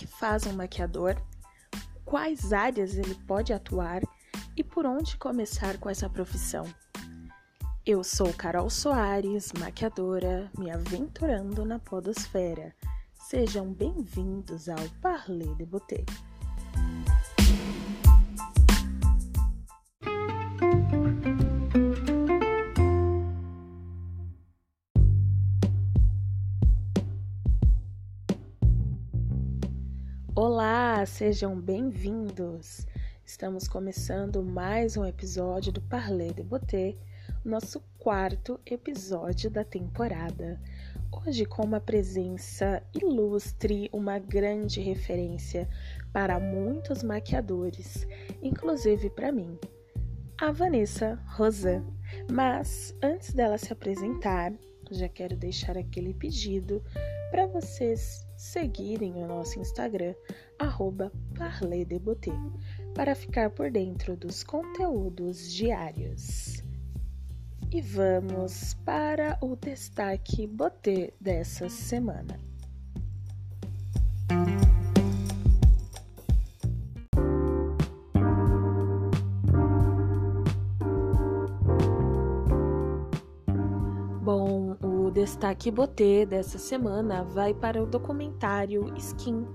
que faz um maquiador, quais áreas ele pode atuar e por onde começar com essa profissão. Eu sou Carol Soares, maquiadora, me aventurando na podosfera. Sejam bem-vindos ao Parler de Boutique. Sejam bem-vindos. Estamos começando mais um episódio do Parler de Boutique nosso quarto episódio da temporada. Hoje, com uma presença ilustre, uma grande referência para muitos maquiadores, inclusive para mim, a Vanessa Rosan. Mas antes dela se apresentar, já quero deixar aquele pedido para vocês seguirem o nosso Instagram, arroba para ficar por dentro dos conteúdos diários. E vamos para o destaque botê dessa semana. Destaque botê dessa semana vai para o documentário Skin,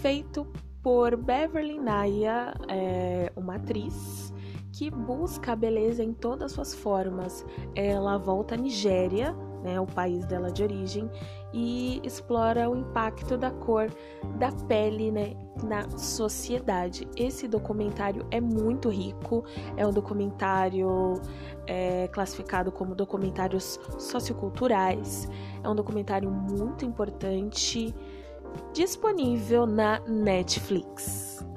feito por Beverly Naya, é, uma atriz que busca a beleza em todas as suas formas. Ela volta à Nigéria, né, o país dela de origem, e explora o impacto da cor da pele né, na sociedade. Esse documentário é muito rico, é um documentário é, classificado como documentários socioculturais, é um documentário muito importante, disponível na Netflix.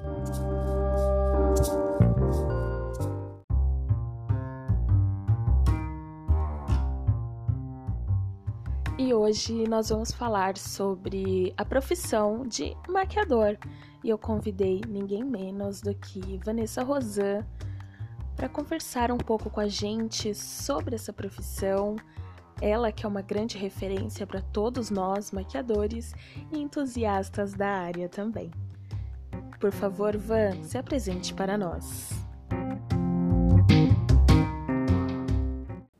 Hoje nós vamos falar sobre a profissão de maquiador. E eu convidei ninguém menos do que Vanessa Rosan para conversar um pouco com a gente sobre essa profissão. Ela que é uma grande referência para todos nós maquiadores e entusiastas da área também. Por favor, Van, se apresente para nós.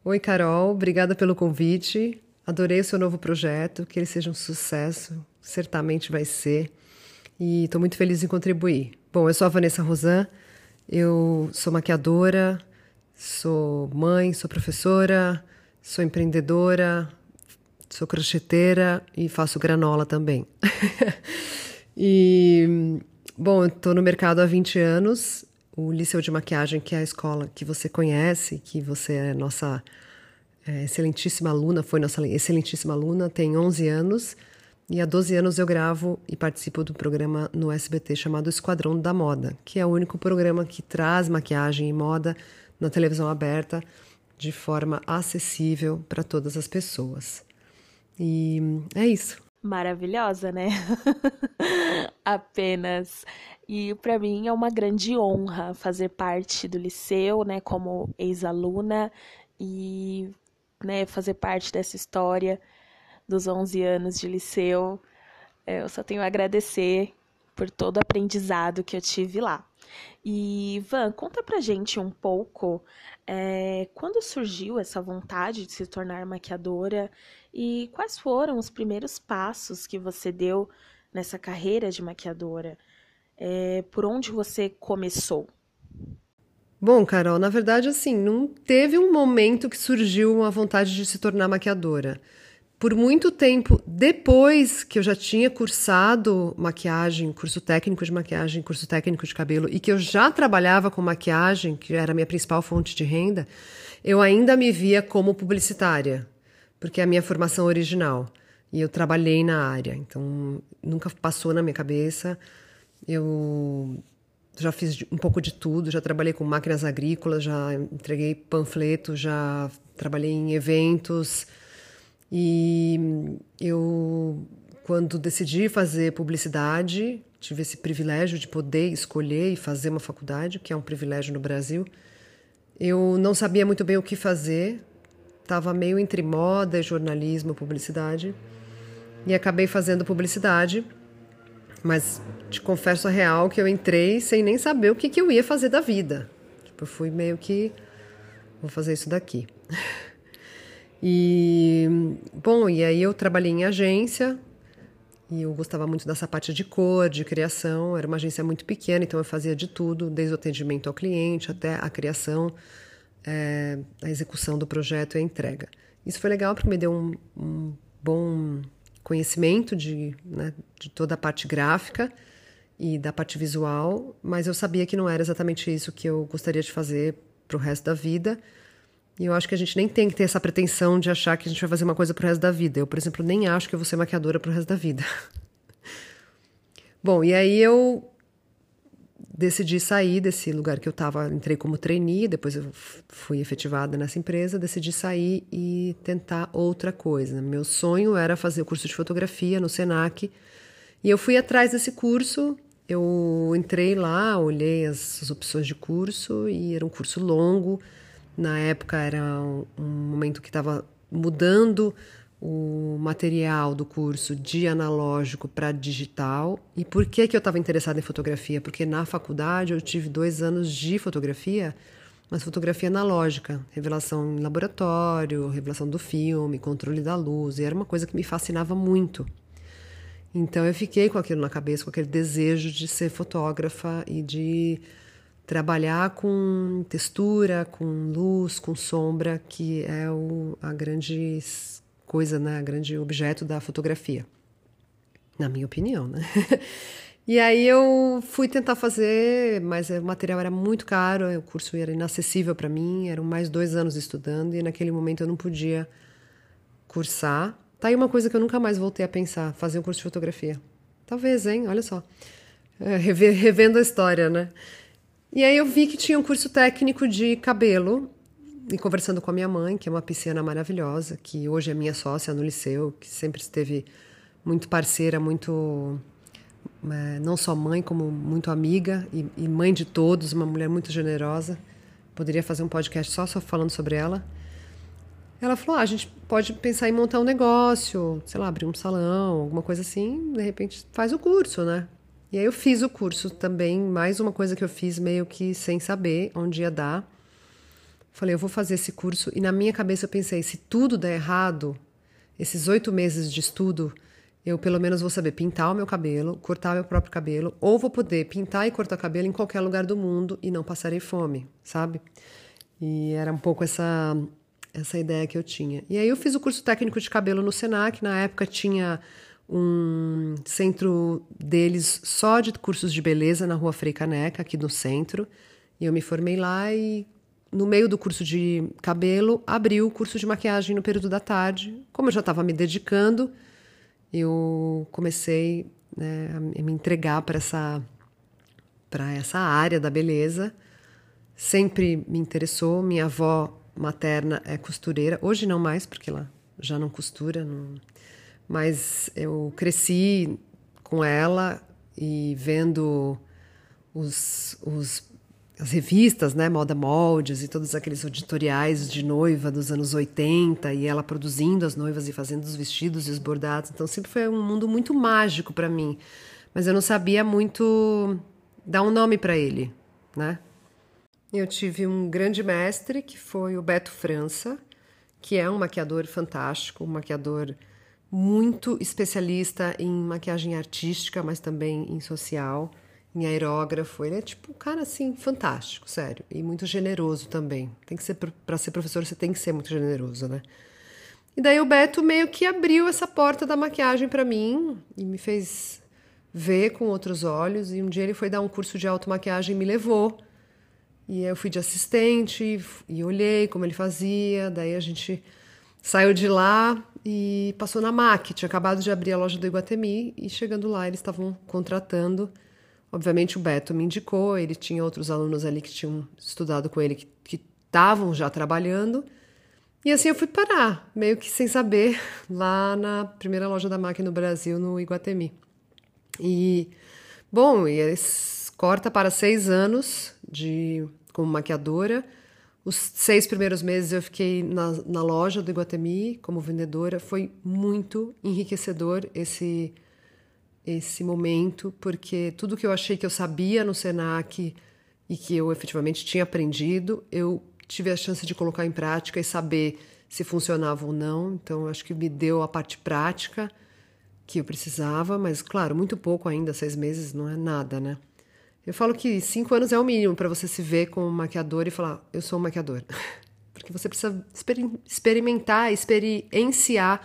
Oi, Carol, obrigada pelo convite. Adorei o seu novo projeto, que ele seja um sucesso, certamente vai ser. E estou muito feliz em contribuir. Bom, eu sou a Vanessa Rosan, eu sou maquiadora, sou mãe, sou professora, sou empreendedora, sou crocheteira e faço granola também. e, bom, estou no mercado há 20 anos. O Liceu de Maquiagem, que é a escola que você conhece, que você é nossa é, excelentíssima aluna, foi nossa excelentíssima aluna, tem 11 anos e há 12 anos eu gravo e participo do programa no SBT chamado Esquadrão da Moda, que é o único programa que traz maquiagem e moda na televisão aberta de forma acessível para todas as pessoas. E é isso. Maravilhosa, né? Apenas. E para mim é uma grande honra fazer parte do liceu, né, como ex-aluna e né, fazer parte dessa história dos 11 anos de liceu. É, eu só tenho a agradecer por todo o aprendizado que eu tive lá. E, Van, conta pra gente um pouco é, quando surgiu essa vontade de se tornar maquiadora e quais foram os primeiros passos que você deu nessa carreira de maquiadora? É, por onde você começou? Bom, Carol, na verdade, assim, não teve um momento que surgiu uma vontade de se tornar maquiadora. Por muito tempo depois que eu já tinha cursado maquiagem, curso técnico de maquiagem, curso técnico de cabelo, e que eu já trabalhava com maquiagem, que era a minha principal fonte de renda, eu ainda me via como publicitária, porque é a minha formação original. E eu trabalhei na área, então nunca passou na minha cabeça. Eu já fiz um pouco de tudo, já trabalhei com máquinas agrícolas, já entreguei panfleto, já trabalhei em eventos. E eu, quando decidi fazer publicidade, tive esse privilégio de poder escolher e fazer uma faculdade, que é um privilégio no Brasil. Eu não sabia muito bem o que fazer, estava meio entre moda, jornalismo, publicidade, e acabei fazendo publicidade Mas te confesso a real que eu entrei sem nem saber o que, que eu ia fazer da vida. Tipo, eu fui meio que. Vou fazer isso daqui. E. Bom, e aí eu trabalhei em agência. E eu gostava muito dessa parte de cor, de criação. Era uma agência muito pequena, então eu fazia de tudo, desde o atendimento ao cliente até a criação, é, a execução do projeto e a entrega. Isso foi legal porque me deu um, um bom conhecimento de, né, de toda a parte gráfica e da parte visual, mas eu sabia que não era exatamente isso que eu gostaria de fazer para o resto da vida. E eu acho que a gente nem tem que ter essa pretensão de achar que a gente vai fazer uma coisa pro resto da vida. Eu, por exemplo, nem acho que eu vou ser maquiadora pro resto da vida. Bom, e aí eu decidi sair desse lugar que eu estava, entrei como trainee, depois eu fui efetivada nessa empresa, decidi sair e tentar outra coisa. Meu sonho era fazer o curso de fotografia no Senac, e eu fui atrás desse curso, eu entrei lá, olhei as, as opções de curso, e era um curso longo, na época era um, um momento que estava mudando o material do curso de analógico para digital. E por que, que eu estava interessada em fotografia? Porque na faculdade eu tive dois anos de fotografia, mas fotografia analógica, revelação em laboratório, revelação do filme, controle da luz, e era uma coisa que me fascinava muito. Então eu fiquei com aquilo na cabeça, com aquele desejo de ser fotógrafa e de trabalhar com textura, com luz, com sombra, que é o, a grande coisa, né, grande objeto da fotografia, na minha opinião, né? E aí eu fui tentar fazer, mas o material era muito caro, o curso era inacessível para mim, eram mais dois anos estudando e naquele momento eu não podia cursar. Tá aí uma coisa que eu nunca mais voltei a pensar, fazer um curso de fotografia. Talvez, hein? Olha só. É, revendo a história, né? E aí eu vi que tinha um curso técnico de cabelo e conversando com a minha mãe, que é uma pisciana maravilhosa, que hoje é minha sócia no liceu, que sempre esteve muito parceira, muito é, não só mãe como muito amiga e, e, mãe de todos, uma mulher muito generosa. Poderia fazer um podcast só só falando sobre ela. Ela falou: ah, a gente pode pensar em montar um negócio, sei lá, abrir um salão, alguma coisa assim. De repente faz o curso, né? E aí eu fiz o curso também, mais uma coisa que eu fiz meio que sem saber onde ia dar. Falei, eu vou fazer esse curso. E na minha cabeça eu pensei: se tudo der errado, esses oito meses de estudo, eu pelo menos vou saber pintar o meu cabelo, cortar meu próprio cabelo, ou vou poder pintar e cortar cabelo em qualquer lugar do mundo e não passarei fome, sabe? E era um pouco essa essa ideia que eu tinha. E aí eu fiz o curso técnico de cabelo no Senac, na época tinha um centro deles só de cursos de beleza na Rua Frei Caneca, aqui no centro. E eu me formei lá e no meio do curso de cabelo, abriu o curso de maquiagem no período da tarde. Como eu já estava me dedicando, eu comecei né, a me entregar para essa, para essa área da beleza. Sempre me interessou. Minha avó materna é costureira, hoje não mais, porque ela já não costura, não... mas eu cresci com ela e vendo os, os as revistas, né, Moda Moldes e todos aqueles editoriais de noiva dos anos 80 e ela produzindo as noivas e fazendo os vestidos e os bordados. Então sempre foi um mundo muito mágico para mim, mas eu não sabia muito dar um nome para ele, né? Eu tive um grande mestre que foi o Beto França, que é um maquiador fantástico, um maquiador muito especialista em maquiagem artística, mas também em social em aerógrafo. Ele é tipo um cara assim fantástico, sério, e muito generoso também. Tem que ser para ser professor, você tem que ser muito generoso, né? E daí o Beto meio que abriu essa porta da maquiagem para mim e me fez ver com outros olhos. E um dia ele foi dar um curso de automaquiagem e me levou. E eu fui de assistente e olhei como ele fazia. Daí a gente saiu de lá e passou na MAC. Tinha acabado de abrir a loja do Iguatemi e chegando lá eles estavam contratando Obviamente o Beto me indicou, ele tinha outros alunos ali que tinham estudado com ele que estavam já trabalhando. E assim eu fui parar, meio que sem saber, lá na primeira loja da máquina no Brasil, no Iguatemi. E, bom, e corta para seis anos de como maquiadora. Os seis primeiros meses eu fiquei na, na loja do Iguatemi como vendedora. Foi muito enriquecedor esse esse momento, porque tudo que eu achei que eu sabia no Senac e que eu efetivamente tinha aprendido, eu tive a chance de colocar em prática e saber se funcionava ou não. Então, acho que me deu a parte prática que eu precisava, mas, claro, muito pouco ainda, seis meses não é nada, né? Eu falo que cinco anos é o mínimo para você se ver como maquiador e falar, eu sou um maquiador. Porque você precisa experimentar, experienciar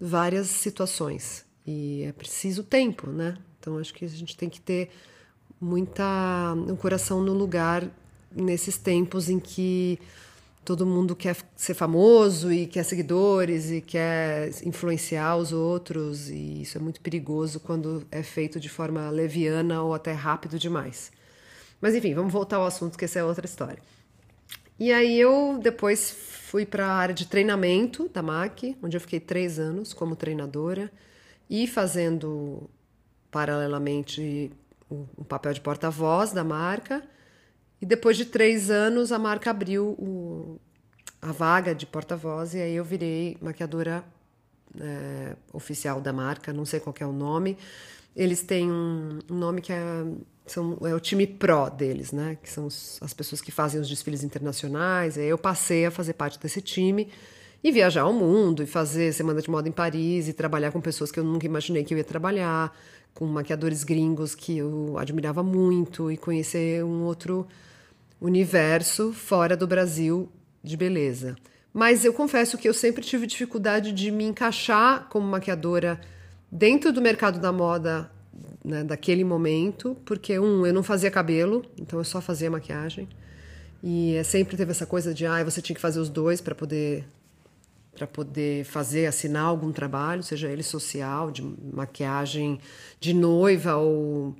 várias situações. E é preciso tempo, né? Então acho que a gente tem que ter muita um coração no lugar nesses tempos em que todo mundo quer ser famoso e quer seguidores e quer influenciar os outros e isso é muito perigoso quando é feito de forma leviana ou até rápido demais. Mas enfim, vamos voltar ao assunto que essa é outra história. E aí eu depois fui para a área de treinamento da MAC, onde eu fiquei três anos como treinadora e fazendo paralelamente o, papel de porta-voz da marca. E depois de três anos, a marca abriu o, a vaga de porta-voz e aí eu virei maquiadora é, oficial da marca, não sei qual é o nome. Eles têm um, um nome que é, são, é o time pro deles, né? Que são os, as pessoas que fazem os desfiles internacionais. E aí eu passei a fazer parte desse time e viajar ao mundo, e fazer semana de moda em Paris, e trabalhar com pessoas que eu nunca imaginei que eu ia trabalhar, com maquiadores gringos que eu admirava muito, e conhecer um outro universo fora do Brasil de beleza. Mas eu confesso que eu sempre tive dificuldade de me encaixar como maquiadora dentro do mercado da moda né, daquele momento, porque, um, eu não fazia cabelo, então eu só fazia maquiagem. E sempre teve essa coisa de, ah, você tinha que fazer os dois para poder para poder fazer, assinar algum trabalho, seja ele social, de maquiagem de noiva ou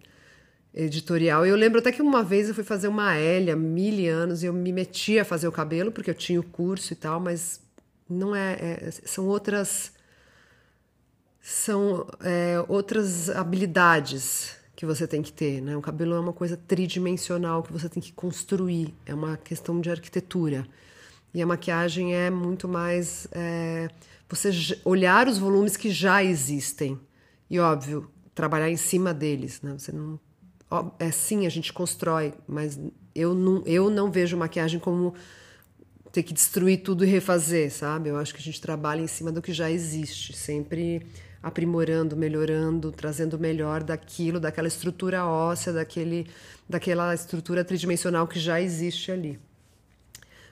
editorial. Eu lembro até que uma vez eu fui fazer uma Hélia, mil anos, e eu me meti a fazer o cabelo, porque eu tinha o curso e tal, mas não é. é são outras. São é, outras habilidades que você tem que ter, né? O cabelo é uma coisa tridimensional que você tem que construir, é uma questão de arquitetura. E a maquiagem é muito mais é, você olhar os volumes que já existem. E óbvio, trabalhar em cima deles. Né? Você não, ó, é sim, a gente constrói, mas eu não, eu não vejo maquiagem como ter que destruir tudo e refazer, sabe? Eu acho que a gente trabalha em cima do que já existe, sempre aprimorando, melhorando, trazendo o melhor daquilo, daquela estrutura óssea, daquele, daquela estrutura tridimensional que já existe ali.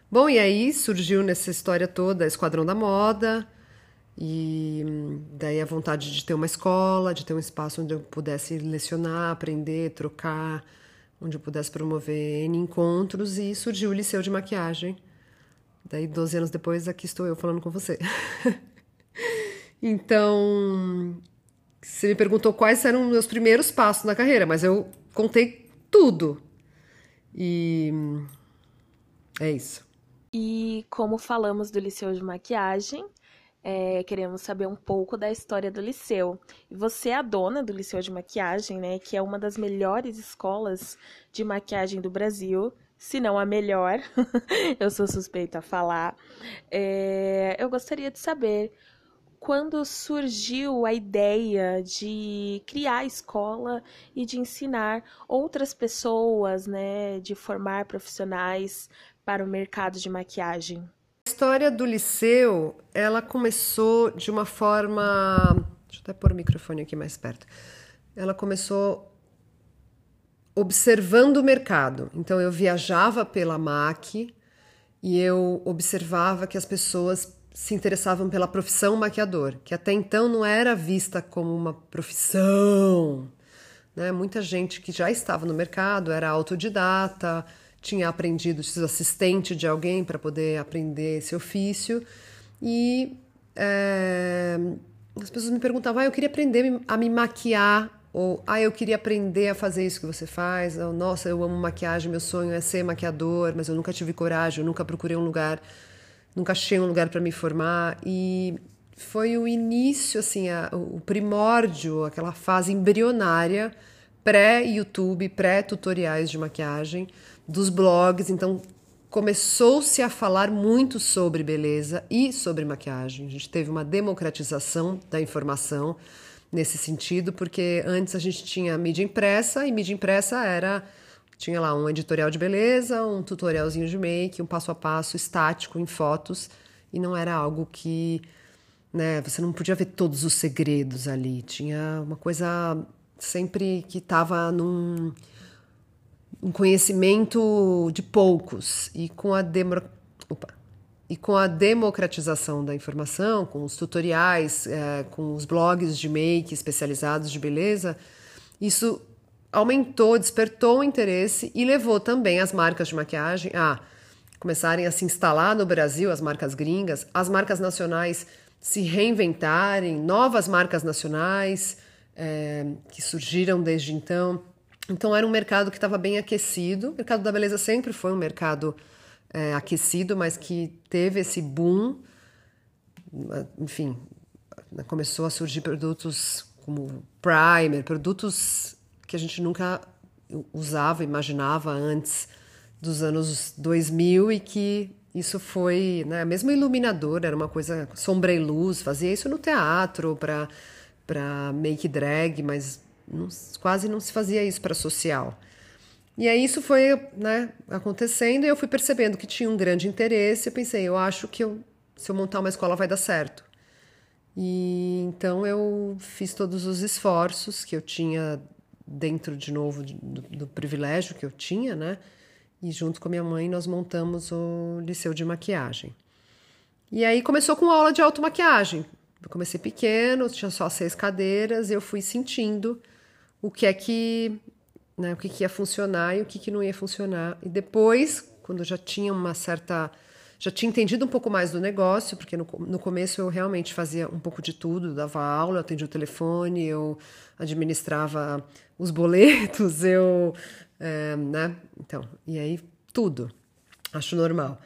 Bom, e aí surgiu nessa história toda Esquadrão da Moda, e daí a vontade de ter uma escola, de ter um espaço onde eu pudesse lecionar, aprender, trocar, onde eu pudesse promover N encontros, e surgiu o Liceu de Maquiagem. Daí, 12 anos depois, aqui estou eu falando com você. então, você me perguntou quais eram os meus primeiros passos na carreira, mas eu contei tudo. E é isso. E como falamos do Liceu de Maquiagem, é, queremos saber um pouco da história do Liceu. Você é a dona do Liceu de Maquiagem, né? Que é uma das melhores escolas de maquiagem do Brasil se não a melhor, eu sou suspeita a falar. É, eu gostaria de saber quando surgiu a ideia de criar a escola e de ensinar outras pessoas, né, de formar profissionais para o mercado de maquiagem? A história do liceu, ela começou de uma forma, deixa eu até pôr o microfone aqui mais perto. Ela começou observando o mercado. Então eu viajava pela MAC e eu observava que as pessoas se interessavam pela profissão maquiador, que até então não era vista como uma profissão. Né? Muita gente que já estava no mercado era autodidata, tinha aprendido, sido assistente de alguém para poder aprender esse ofício. E é, as pessoas me perguntavam: ah, eu queria aprender a me maquiar, ou ah, eu queria aprender a fazer isso que você faz. Ou, Nossa, eu amo maquiagem, meu sonho é ser maquiador, mas eu nunca tive coragem, eu nunca procurei um lugar, nunca achei um lugar para me formar. E foi o início, assim, a, o primórdio, aquela fase embrionária pré-YouTube, pré-tutoriais de maquiagem, dos blogs. Então, começou-se a falar muito sobre beleza e sobre maquiagem. A gente teve uma democratização da informação. nesse sentido, porque antes a gente tinha mídia impressa e mídia impressa era tinha lá um editorial de beleza, um tutorialzinho de make, um passo a passo estático em fotos e não era algo que né, você não podia ver todos os segredos ali. Tinha uma coisa sempre que estava num um conhecimento de poucos e com a demo, opa, e com a democratização da informação, com os tutoriais, é, com os blogs de make especializados de beleza, isso aumentou, despertou o interesse e levou também as marcas de maquiagem a começarem a se instalar no Brasil, as marcas gringas, as marcas nacionais se reinventarem, novas marcas nacionais é, que surgiram desde então. Então era um mercado que estava bem aquecido. O mercado da beleza sempre foi um mercado é, aquecido, mas que teve esse boom. Enfim, começou a surgir produtos como primer, produtos que a gente nunca usava, imaginava antes dos anos 2000 e que isso foi, né, mesmo iluminador, era uma coisa sombra e luz, fazia isso no teatro para para make drag, mas não, quase não se fazia isso para social. E aí isso foi né, acontecendo e eu fui percebendo que tinha um grande interesse. Eu pensei, eu acho que eu, se eu montar uma escola vai dar certo. E então eu fiz todos os esforços que eu tinha dentro de novo do, do privilégio que eu tinha, né? E junto com a minha mãe nós montamos o liceu de maquiagem. E aí começou com aula de automaquiagem. Eu comecei pequeno, tinha só seis cadeiras, e eu fui sentindo o que é que, né, o que, que ia funcionar e o que, que não ia funcionar. E depois, quando já tinha uma certa, já tinha entendido um pouco mais do negócio, porque no, no começo eu realmente fazia um pouco de tudo, dava aula, atendia o telefone, eu administrava os boletos, eu, é, né, então, e aí tudo, acho normal.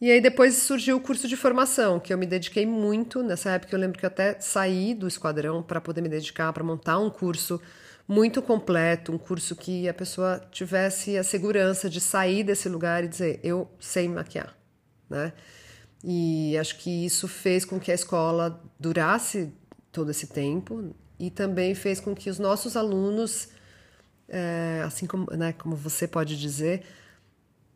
E aí depois surgiu o curso de formação, que eu me dediquei muito. Nessa época eu lembro que eu até saí do esquadrão para poder me dedicar, para montar um curso muito completo, um curso que a pessoa tivesse a segurança de sair desse lugar e dizer, eu sei maquiar, né? E acho que isso fez com que a escola durasse todo esse tempo e também fez com que os nossos alunos, é, assim como, né, como você pode dizer,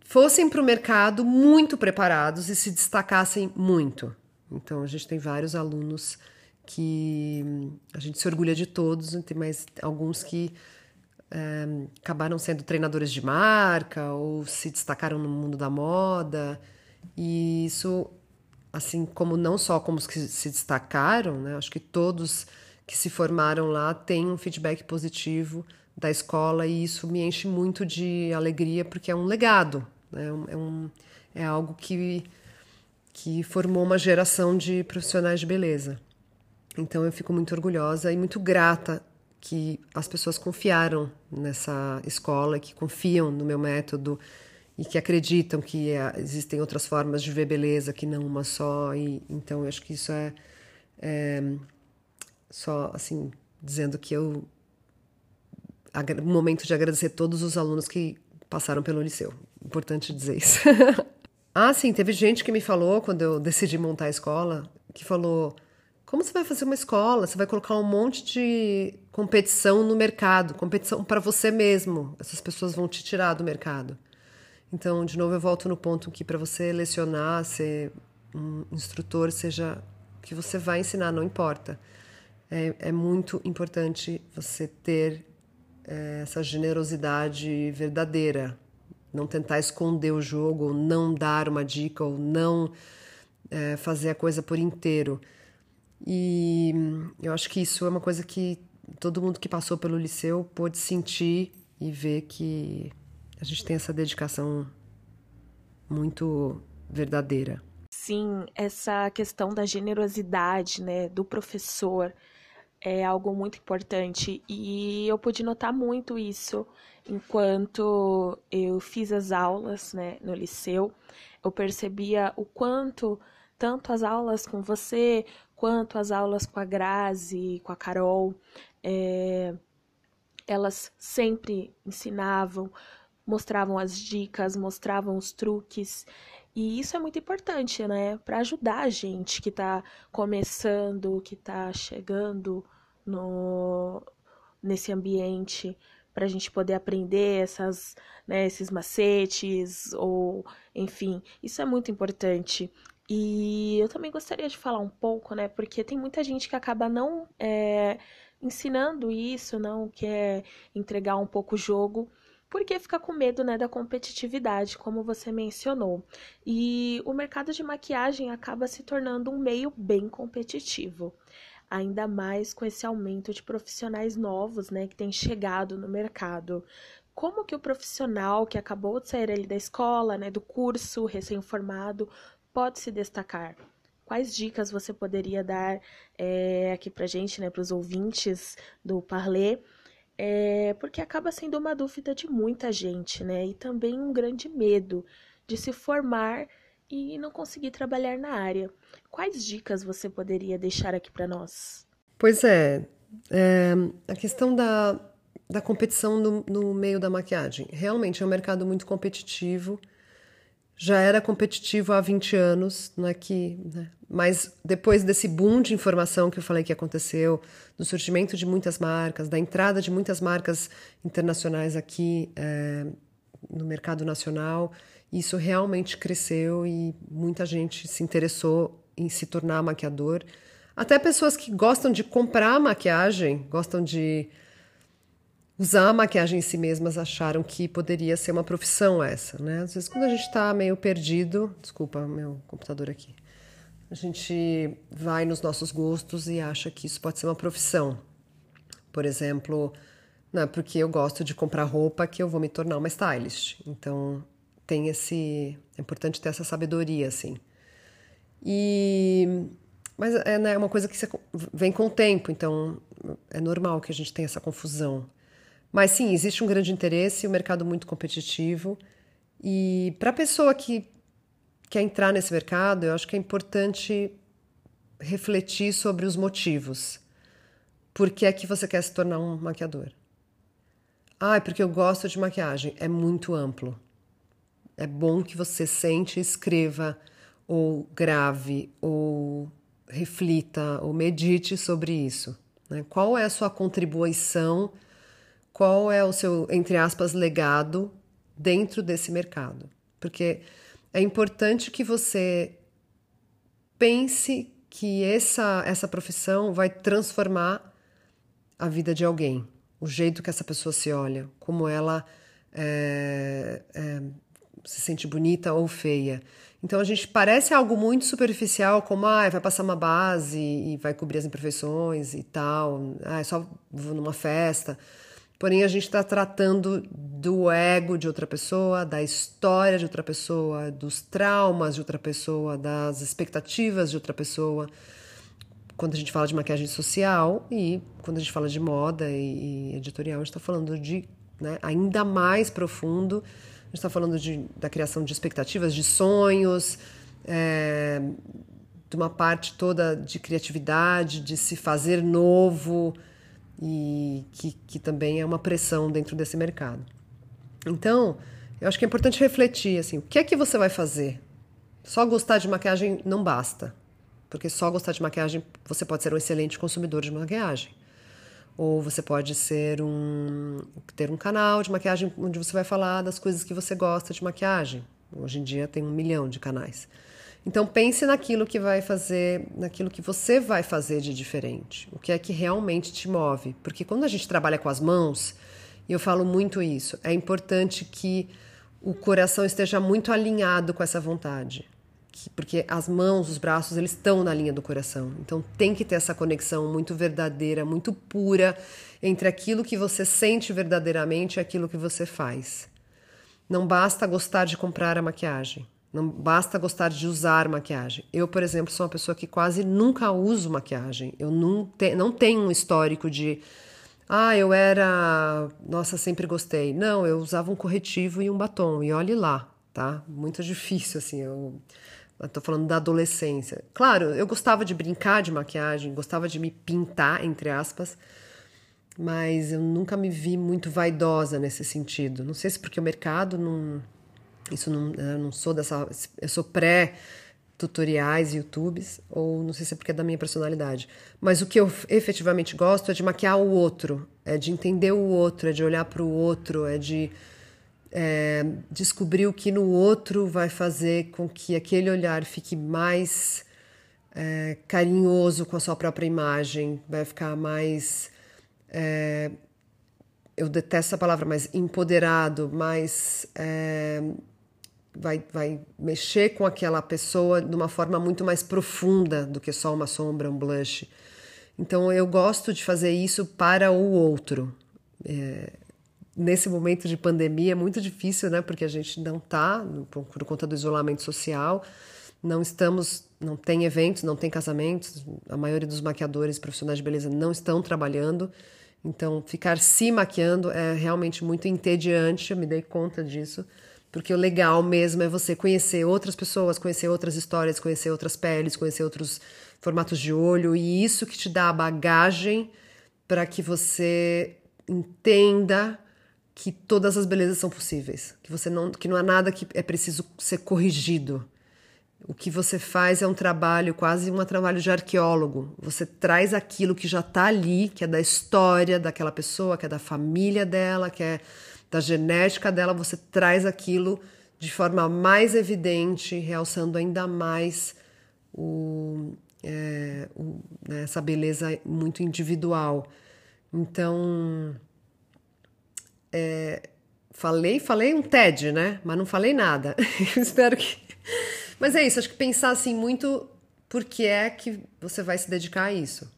fossem para o mercado muito preparados e se destacassem muito. Então, a gente tem vários alunos que a gente se orgulha de todos, tem mais alguns que é, acabaram sendo treinadores de marca ou se destacaram no mundo da moda. E isso, assim como não só como os que se destacaram, né, acho que todos que se formaram lá têm um feedback positivo da escola e isso me enche muito de alegria porque é um legado, né, é, um, é algo que, que formou uma geração de profissionais de beleza. Então eu fico muito orgulhosa e muito grata que as pessoas confiaram nessa escola, que confiam no meu método e que acreditam que é, existem outras formas de ver beleza que não uma só. E então eu acho que isso é, é só assim dizendo que eu um momento de agradecer todos os alunos que passaram pelo liceu. Importante dizer isso. ah, sim, teve gente que me falou quando eu decidi montar a escola que falou como você vai fazer uma escola? Você vai colocar um monte de competição no mercado, competição para você mesmo. Essas pessoas vão te tirar do mercado. Então, de novo, eu volto no ponto que para você lecionar, ser um instrutor, seja que você vai ensinar, não importa. É, é muito importante você ter é, essa generosidade verdadeira, não tentar esconder o jogo, ou não dar uma dica, ou não é, fazer a coisa por inteiro. E eu acho que isso é uma coisa que todo mundo que passou pelo liceu pôde sentir e ver que a gente tem essa dedicação muito verdadeira. Sim, essa questão da generosidade, né, do professor é algo muito importante e eu pude notar muito isso enquanto eu fiz as aulas, né, no liceu. Eu percebia o quanto tanto as aulas com você quanto as aulas com a Grazi, com a Carol, é, elas sempre ensinavam, mostravam as dicas, mostravam os truques. E isso é muito importante, né? Para ajudar a gente que está começando, que está chegando no, nesse ambiente para a gente poder aprender essas, né, esses macetes ou enfim, isso é muito importante. E eu também gostaria de falar um pouco, né, porque tem muita gente que acaba não é, ensinando isso, não quer entregar um pouco o jogo porque fica com medo né, da competitividade, como você mencionou. E o mercado de maquiagem acaba se tornando um meio bem competitivo, ainda mais com esse aumento de profissionais novos né, que têm chegado no mercado. Como que o profissional que acabou de sair ali da escola, né, do curso, recém-formado, pode se destacar? Quais dicas você poderia dar é, aqui para gente, né, para os ouvintes do Parler, é, porque acaba sendo uma dúvida de muita gente, né? E também um grande medo de se formar e não conseguir trabalhar na área. Quais dicas você poderia deixar aqui para nós? Pois é, é, a questão da, da competição no, no meio da maquiagem. Realmente é um mercado muito competitivo já era competitivo há 20 anos, não é que, né? mas depois desse boom de informação que eu falei que aconteceu, do surgimento de muitas marcas, da entrada de muitas marcas internacionais aqui é, no mercado nacional, isso realmente cresceu e muita gente se interessou em se tornar maquiador. Até pessoas que gostam de comprar maquiagem, gostam de usar a maquiagem em si mesmas acharam que poderia ser uma profissão essa, né? Às vezes quando a gente está meio perdido, desculpa meu computador aqui, a gente vai nos nossos gostos e acha que isso pode ser uma profissão. Por exemplo, não é porque eu gosto de comprar roupa que eu vou me tornar uma stylist. Então tem esse, é importante ter essa sabedoria assim. E mas é né, uma coisa que vem com o tempo, então é normal que a gente tenha essa confusão. Mas sim, existe um grande interesse, um mercado muito competitivo. E para a pessoa que quer entrar nesse mercado, eu acho que é importante refletir sobre os motivos. Por que é que você quer se tornar um maquiador? Ah, é porque eu gosto de maquiagem. É muito amplo. É bom que você sente, escreva, ou grave, ou reflita, ou medite sobre isso. Né? Qual é a sua contribuição? Qual é o seu, entre aspas, legado dentro desse mercado. Porque é importante que você pense que essa, essa profissão vai transformar a vida de alguém, o jeito que essa pessoa se olha, como ela é, é, se sente bonita ou feia. Então a gente parece algo muito superficial, como ah, vai passar uma base e vai cobrir as imperfeições e tal, ah, é só vou numa festa. Porém, a gente está tratando do ego de outra pessoa, da história de outra pessoa, dos traumas de outra pessoa, das expectativas de outra pessoa. Quando a gente fala de maquiagem social e quando a gente fala de moda e, editorial, a gente está falando de né, ainda mais profundo. A gente está falando de, da criação de expectativas, de sonhos, é, de uma parte toda de criatividade, de se fazer novo e que, que também é uma pressão dentro desse mercado. Então, eu acho que é importante refletir assim, o que é que você vai fazer? Só gostar de maquiagem não basta, porque só gostar de maquiagem você pode ser um excelente consumidor de maquiagem. Ou você pode ser um ter um canal de maquiagem onde você vai falar das coisas que você gosta de maquiagem. Hoje em dia tem um milhão de canais. Então pense naquilo que vai fazer, naquilo que você vai fazer de diferente. O que é que realmente te move? Porque quando a gente trabalha com as mãos, e eu falo muito isso, é importante que o coração esteja muito alinhado com essa vontade. Porque as mãos, os braços, eles estão na linha do coração. Então tem que ter essa conexão muito verdadeira, muito pura entre aquilo que você sente verdadeiramente e aquilo que você faz. Não basta gostar de comprar a maquiagem. Não basta gostar de usar maquiagem. Eu, por exemplo, sou uma pessoa que quase nunca uso maquiagem. Eu não, te, não tenho um histórico de. Ah, eu era. Nossa, sempre gostei. Não, eu usava um corretivo e um batom. E olhe lá, tá? Muito difícil, assim. Eu estou falando da adolescência. Claro, eu gostava de brincar de maquiagem, gostava de me pintar, entre aspas. Mas eu nunca me vi muito vaidosa nesse sentido. Não sei se porque o mercado não isso não, eu não sou dessa. Eu sou pré tutoriais, YouTubes, ou não sei se é porque é da minha personalidade. Mas o que eu efetivamente gosto é de maquiar o outro, é de entender o outro, é de olhar para o outro, é de é, descobrir o que no outro vai fazer com que aquele olhar fique mais é, carinhoso com a sua própria imagem, vai ficar mais. É, eu detesto essa palavra, mas empoderado, mais. Vai, vai mexer com aquela pessoa de uma forma muito mais profunda do que só uma sombra, um blush. Então eu gosto de fazer isso para o outro. É, nesse momento de pandemia é muito difícil, né? Porque a gente não está, por conta do isolamento social, não estamos, não tem eventos, não tem casamentos, a maioria dos maquiadores profissionais de beleza não estão trabalhando. Então, ficar se maquiando é realmente muito entediante, eu me dei conta disso, porque o legal mesmo é você conhecer outras pessoas, conhecer outras histórias, conhecer outras peles, conhecer outros formatos de olho, e isso que te dá a bagagem para que você entenda que todas as belezas são possíveis, que você não, que não há nada que é preciso ser corrigido. O que você faz é um trabalho, quase um trabalho de arqueólogo. Você traz aquilo que já está ali, que é da história daquela pessoa, que é da família dela, que é da genética dela, você traz aquilo de forma mais evidente, realçando ainda mais o, é, o, né, essa beleza muito individual. Então, é, falei, falei um TED, né? Mas não falei nada. Espero que. Mas é isso, acho que pensar assim muito por que é que você vai se dedicar a isso.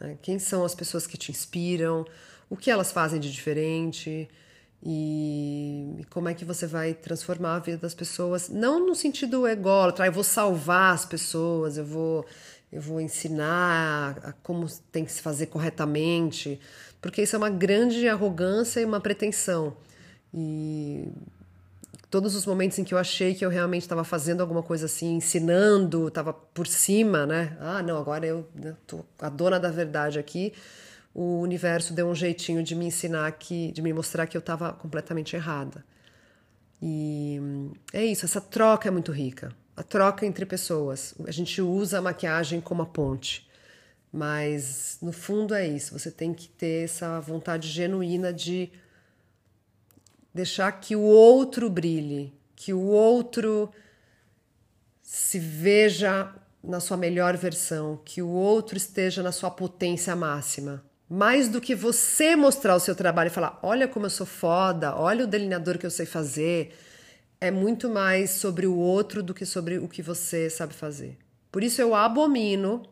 Né? Quem são as pessoas que te inspiram, o que elas fazem de diferente e, e como é que você vai transformar a vida das pessoas, não no sentido ególatra, ah, eu vou salvar as pessoas, eu vou, eu vou ensinar a como tem que se fazer corretamente, porque isso é uma grande arrogância e uma pretensão. E todos os momentos em que eu achei que eu realmente estava fazendo alguma coisa assim, ensinando, estava por cima, né? Ah, não, agora eu né, tô a dona da verdade aqui. O universo deu um jeitinho de me ensinar que, de me mostrar que eu estava completamente errada. E é isso, essa troca é muito rica. A troca entre pessoas. A gente usa a maquiagem como a ponte. Mas no fundo é isso, você tem que ter essa vontade genuína de deixar que o outro brilhe, que o outro se veja na sua melhor versão, que o outro esteja na sua potência máxima. Mais do que você mostrar o seu trabalho e falar: olha como eu sou foda, olha o delineador que eu sei fazer. É muito mais sobre o outro do que sobre o que você sabe fazer. Por isso eu abomino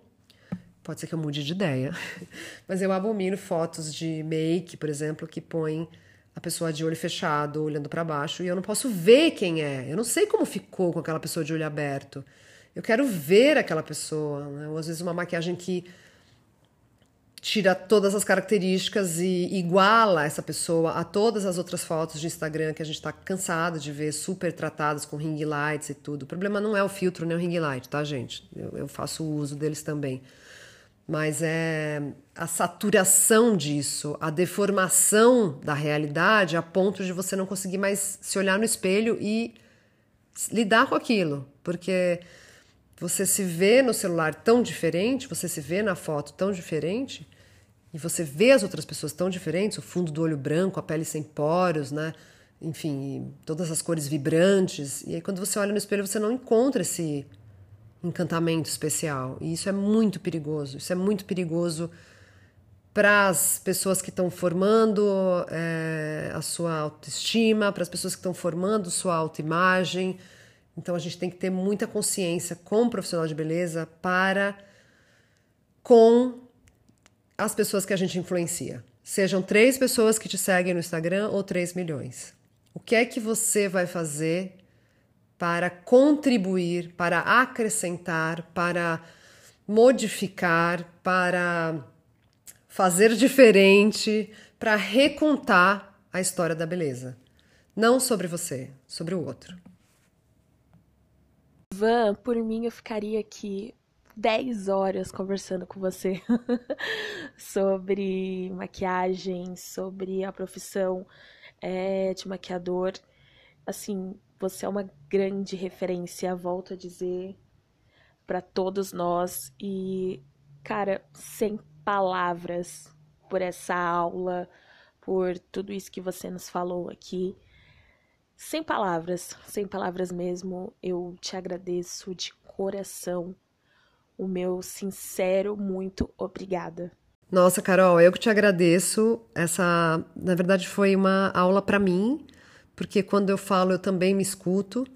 Pode ser que eu mude de ideia. Mas eu abomino fotos de make, por exemplo, que põe a pessoa de olho fechado, olhando para baixo, e eu não posso ver quem é. Eu não sei como ficou com aquela pessoa de olho aberto. Eu quero ver aquela pessoa. Né? Ou às vezes uma maquiagem que tira todas as características e iguala essa pessoa a todas as outras fotos de Instagram que a gente está cansado de ver super tratadas com ring lights e tudo. O problema não é o filtro nem o ring light, tá, gente? Eu, eu faço uso deles também mas é a saturação disso, a deformação da realidade a ponto de você não conseguir mais se olhar no espelho e lidar com aquilo, porque você se vê no celular tão diferente, você se vê na foto tão diferente, e você vê as outras pessoas tão diferentes, o fundo do olho branco, a pele sem poros, né? Enfim, todas as cores vibrantes. E aí quando você olha no espelho, você não encontra esse encantamento especial. E isso é muito perigoso. Isso é muito perigoso para as pessoas que estão formando é, a sua autoestima, para as pessoas que estão formando sua autoimagem. Então a gente tem que ter muita consciência como profissional de beleza para com as pessoas que a gente influencia. Sejam três pessoas que te seguem no Instagram ou três milhões. O que é que você vai fazer para contribuir, para acrescentar, para modificar, para fazer diferente, para recontar a história da beleza. Não sobre você, sobre o outro. Van, por mim eu ficaria aqui 10 horas conversando com você sobre maquiagem, sobre a profissão é, de maquiador. Assim, você é uma grande referência, volto a dizer. para todos nós e, cara, sem palavras por essa aula, por tudo isso que você nos falou aqui. Sem palavras, sem palavras mesmo, eu te agradeço de coração. O meu sincero muito obrigada. Nossa, Carol, eu que te agradeço. Essa, na verdade, foi uma aula para mim, porque quando eu falo, eu também me escuto,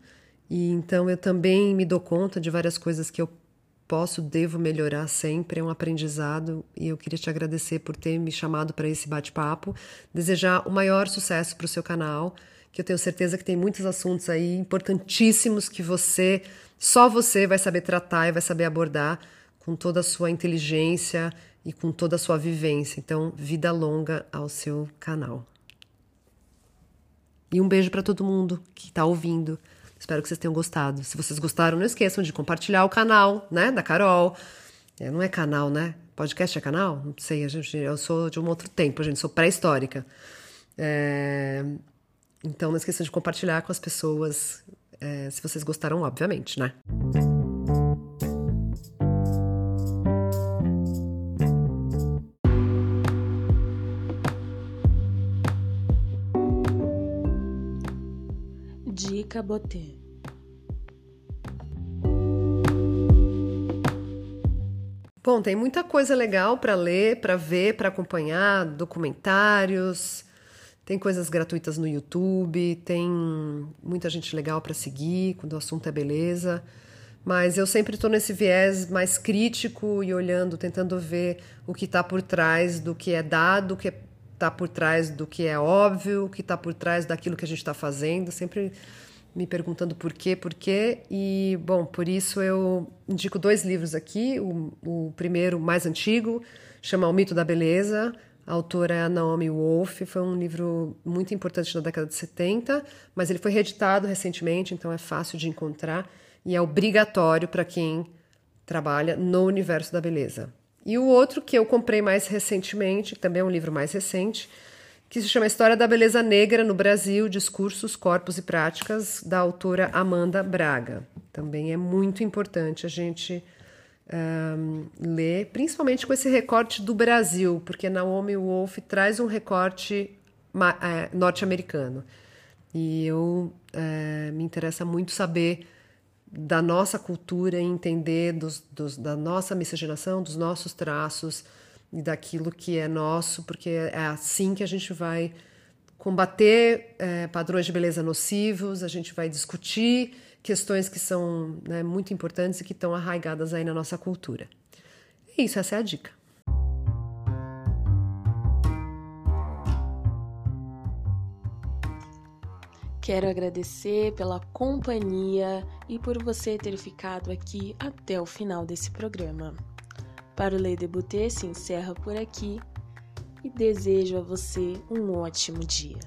e então eu também me dou conta de várias coisas que eu posso, devo melhorar sempre, é um aprendizado e eu queria te agradecer por ter me chamado para esse bate-papo, desejar o maior sucesso para o seu canal, que eu tenho certeza que tem muitos assuntos aí importantíssimos que você, só você vai saber tratar e vai saber abordar com toda a sua inteligência e com toda a sua vivência. Então, vida longa ao seu canal. E um beijo para todo mundo que está ouvindo. Espero que vocês tenham gostado. Se vocês gostaram, não esqueçam de compartilhar o canal, né, da Carol. É, não é canal, né? Podcast é canal? Não sei, a gente, eu sou de um outro tempo, gente, sou pré-histórica. É, então não esqueçam de compartilhar com as pessoas, é, se vocês gostaram, obviamente, né? Dica Botê. Bom, tem muita coisa legal para ler, para ver, para acompanhar, documentários, tem coisas gratuitas no YouTube, tem muita gente legal para seguir quando o assunto é beleza. Mas eu sempre estou nesse viés mais crítico e olhando, tentando ver o que está por trás do que é dado, o que está por trás do que é óbvio, o que está por trás daquilo que a gente está fazendo. Sempre me perguntando por quê, por quê. E, bom, por isso eu indico dois livros aqui. O, o primeiro, mais antigo, chama O Mito da Beleza. A autora é a Naomi Wolf. Foi um livro muito importante na década de 70, mas ele foi reeditado recentemente, então é fácil de encontrar e é obrigatório para quem trabalha no universo da beleza. E o outro que eu comprei mais recentemente, também é um livro mais recente, que se chama História da Beleza Negra no Brasil, Discursos, Corpos e Práticas, da autora Amanda Braga. Também é muito importante a gente um, ler, principalmente com esse recorte do Brasil, porque Naomi Wolf traz um recorte é, norte-americano. E eu é, me interessa muito saber da nossa cultura e entender dos, dos, da nossa miscigenação, dos nossos traços, e daquilo que é nosso, porque é assim que a gente vai combater é, padrões de beleza nocivos, a gente vai discutir questões que são né, muito importantes e que estão arraigadas aí na nossa cultura. É isso, essa é a dica. Quero agradecer pela companhia e por você ter ficado aqui até o final desse programa. Para o Lei Debuter se encerra por aqui e desejo a você um ótimo dia.